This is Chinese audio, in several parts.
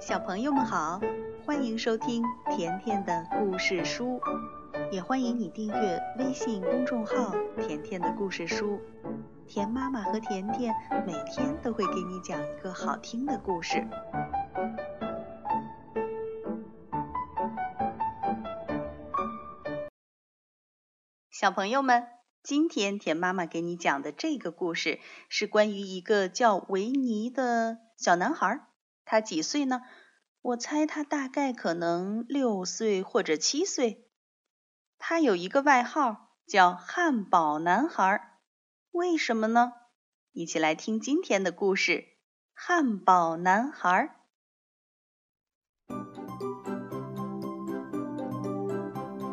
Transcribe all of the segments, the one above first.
小朋友们好，欢迎收听甜甜的故事书，也欢迎你订阅微信公众号“甜甜的故事书”。甜妈妈和甜甜每天都会给你讲一个好听的故事。小朋友们，今天甜妈妈给你讲的这个故事是关于一个叫维尼的小男孩。他几岁呢？我猜他大概可能六岁或者七岁。他有一个外号叫汉堡男孩，为什么呢？一起来听今天的故事《汉堡男孩》。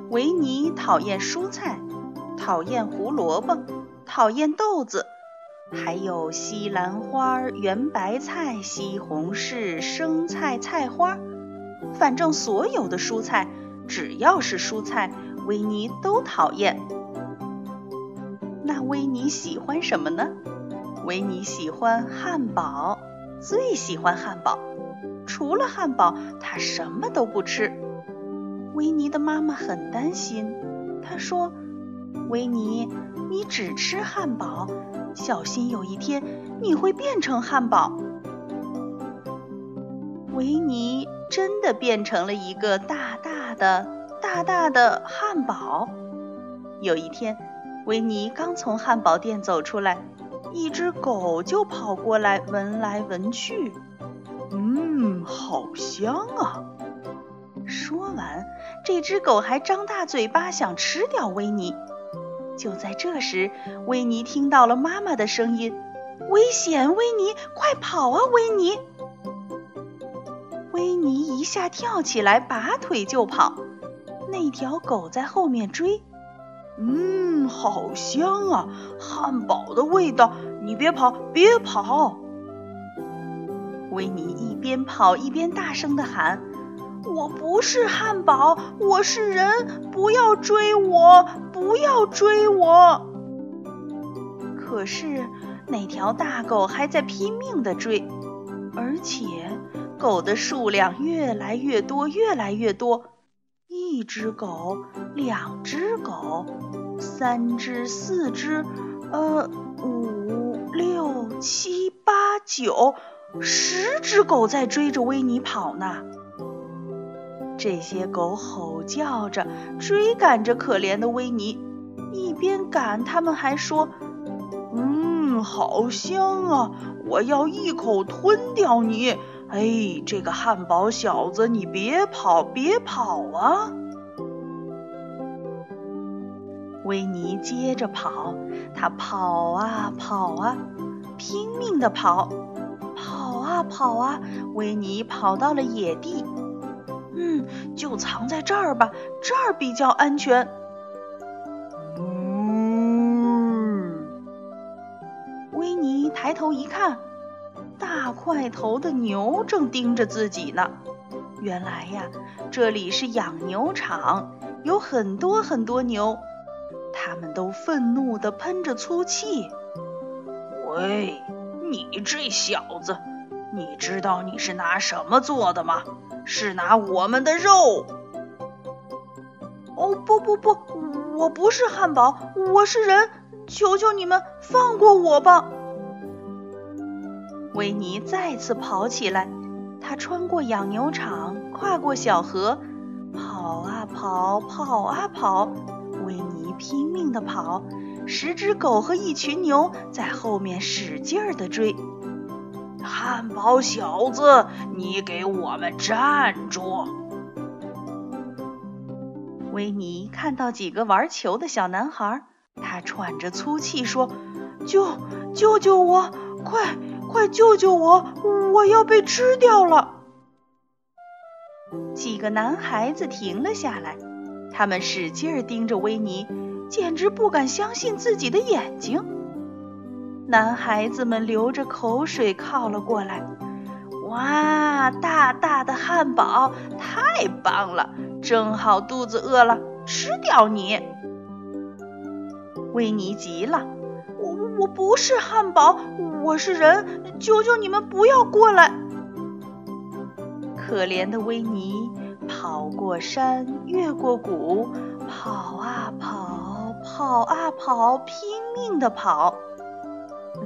维尼讨厌蔬菜，讨厌胡萝卜，讨厌豆子。还有西兰花、圆白菜、西红柿、生菜、菜花，反正所有的蔬菜，只要是蔬菜，维尼都讨厌。那维尼喜欢什么呢？维尼喜欢汉堡，最喜欢汉堡。除了汉堡，他什么都不吃。维尼的妈妈很担心，她说：“维尼，你只吃汉堡。”小心有一天你会变成汉堡。维尼真的变成了一个大大的、大大的汉堡。有一天，维尼刚从汉堡店走出来，一只狗就跑过来闻来闻去。嗯，好香啊！说完，这只狗还张大嘴巴想吃掉维尼。就在这时，维尼听到了妈妈的声音：“危险，维尼，快跑啊，维尼！”维尼一下跳起来，拔腿就跑。那条狗在后面追。嗯，好香啊，汉堡的味道！你别跑，别跑！维尼一边跑一边大声的喊。我不是汉堡，我是人！不要追我，不要追我！可是那条大狗还在拼命的追，而且狗的数量越来越多，越来越多。一只狗，两只狗，三只，四只，呃，五六七八九，十只狗在追着维尼跑呢。这些狗吼叫着，追赶着可怜的维尼，一边赶，他们还说：“嗯，好香啊！我要一口吞掉你！哎，这个汉堡小子，你别跑，别跑啊！”维尼接着跑，他跑啊跑啊，拼命的跑，跑啊跑啊，维尼跑到了野地。嗯，就藏在这儿吧，这儿比较安全。嗯，维尼抬头一看，大块头的牛正盯着自己呢。原来呀，这里是养牛场，有很多很多牛，它们都愤怒地喷着粗气。喂，你这小子，你知道你是拿什么做的吗？是拿我们的肉？哦不不不，我不是汉堡，我是人，求求你们放过我吧！维尼再次跑起来，他穿过养牛场，跨过小河，跑啊跑，跑啊跑，维尼拼命的跑，十只狗和一群牛在后面使劲儿的追。汉堡小子，你给我们站住！维尼看到几个玩球的小男孩，他喘着粗气说：“救救救我！快快救救我！我要被吃掉了！”几个男孩子停了下来，他们使劲盯着维尼，简直不敢相信自己的眼睛。男孩子们流着口水靠了过来。哇，大大的汉堡，太棒了！正好肚子饿了，吃掉你！维尼急了，我我不是汉堡，我是人，求求你们不要过来！可怜的维尼跑过山，越过谷，跑啊跑，跑啊跑，拼命地跑。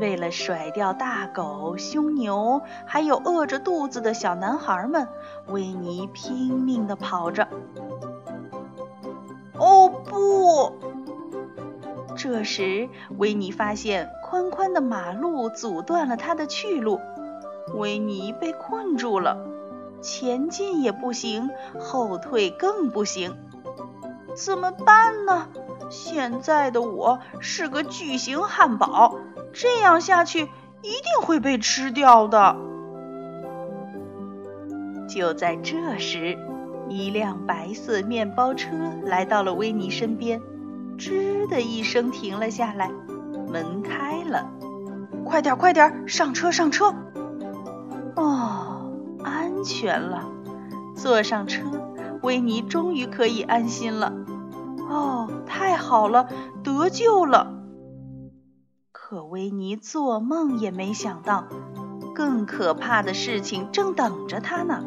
为了甩掉大狗、凶牛，还有饿着肚子的小男孩们，维尼拼命地跑着。哦不！这时，维尼发现宽宽的马路阻断了他的去路，维尼被困住了，前进也不行，后退更不行，怎么办呢？现在的我是个巨型汉堡。这样下去一定会被吃掉的。就在这时，一辆白色面包车来到了维尼身边，吱的一声停了下来，门开了，快点快点上车上车！哦，安全了，坐上车，维尼终于可以安心了。哦，太好了，得救了。可维尼做梦也没想到，更可怕的事情正等着他呢。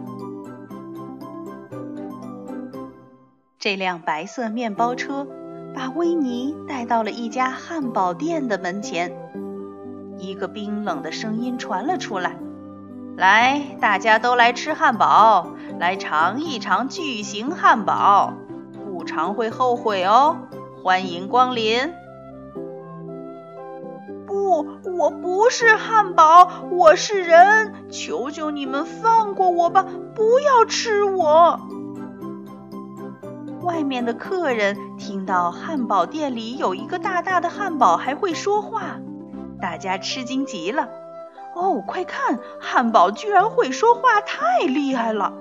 这辆白色面包车把维尼带到了一家汉堡店的门前，一个冰冷的声音传了出来：“来，大家都来吃汉堡，来尝一尝巨型汉堡，不尝会后悔哦！欢迎光临。”我不是汉堡，我是人，求求你们放过我吧，不要吃我！外面的客人听到汉堡店里有一个大大的汉堡还会说话，大家吃惊极了。哦，快看，汉堡居然会说话，太厉害了！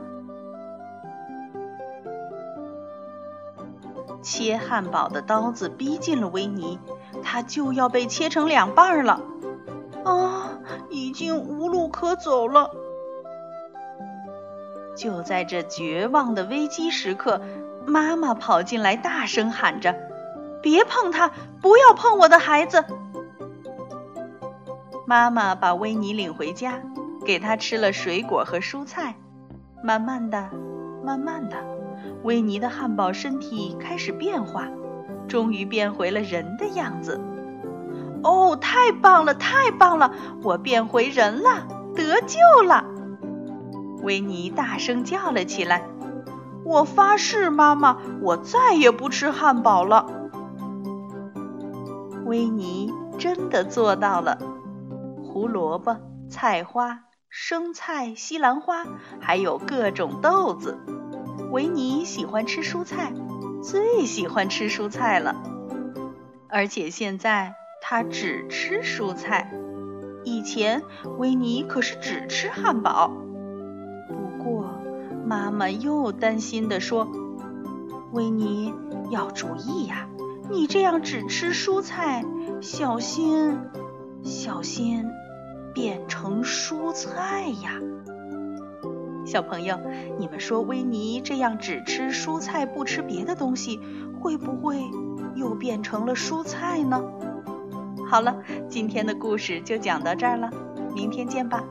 切汉堡的刀子逼近了维尼，他就要被切成两半了。啊，已经无路可走了！就在这绝望的危机时刻，妈妈跑进来，大声喊着：“别碰他，不要碰我的孩子！”妈妈把维尼领回家，给他吃了水果和蔬菜。慢慢的，慢慢的，维尼的汉堡身体开始变化，终于变回了人的样子。哦，太棒了，太棒了！我变回人了，得救了！维尼大声叫了起来。我发誓，妈妈，我再也不吃汉堡了。维尼真的做到了。胡萝卜、菜花、生菜、西兰花，还有各种豆子。维尼喜欢吃蔬菜，最喜欢吃蔬菜了。而且现在。他只吃蔬菜，以前维尼可是只吃汉堡。不过妈妈又担心地说：“维尼要注意呀，你这样只吃蔬菜，小心，小心变成蔬菜呀！”小朋友，你们说维尼这样只吃蔬菜不吃别的东西，会不会又变成了蔬菜呢？好了，今天的故事就讲到这儿了，明天见吧。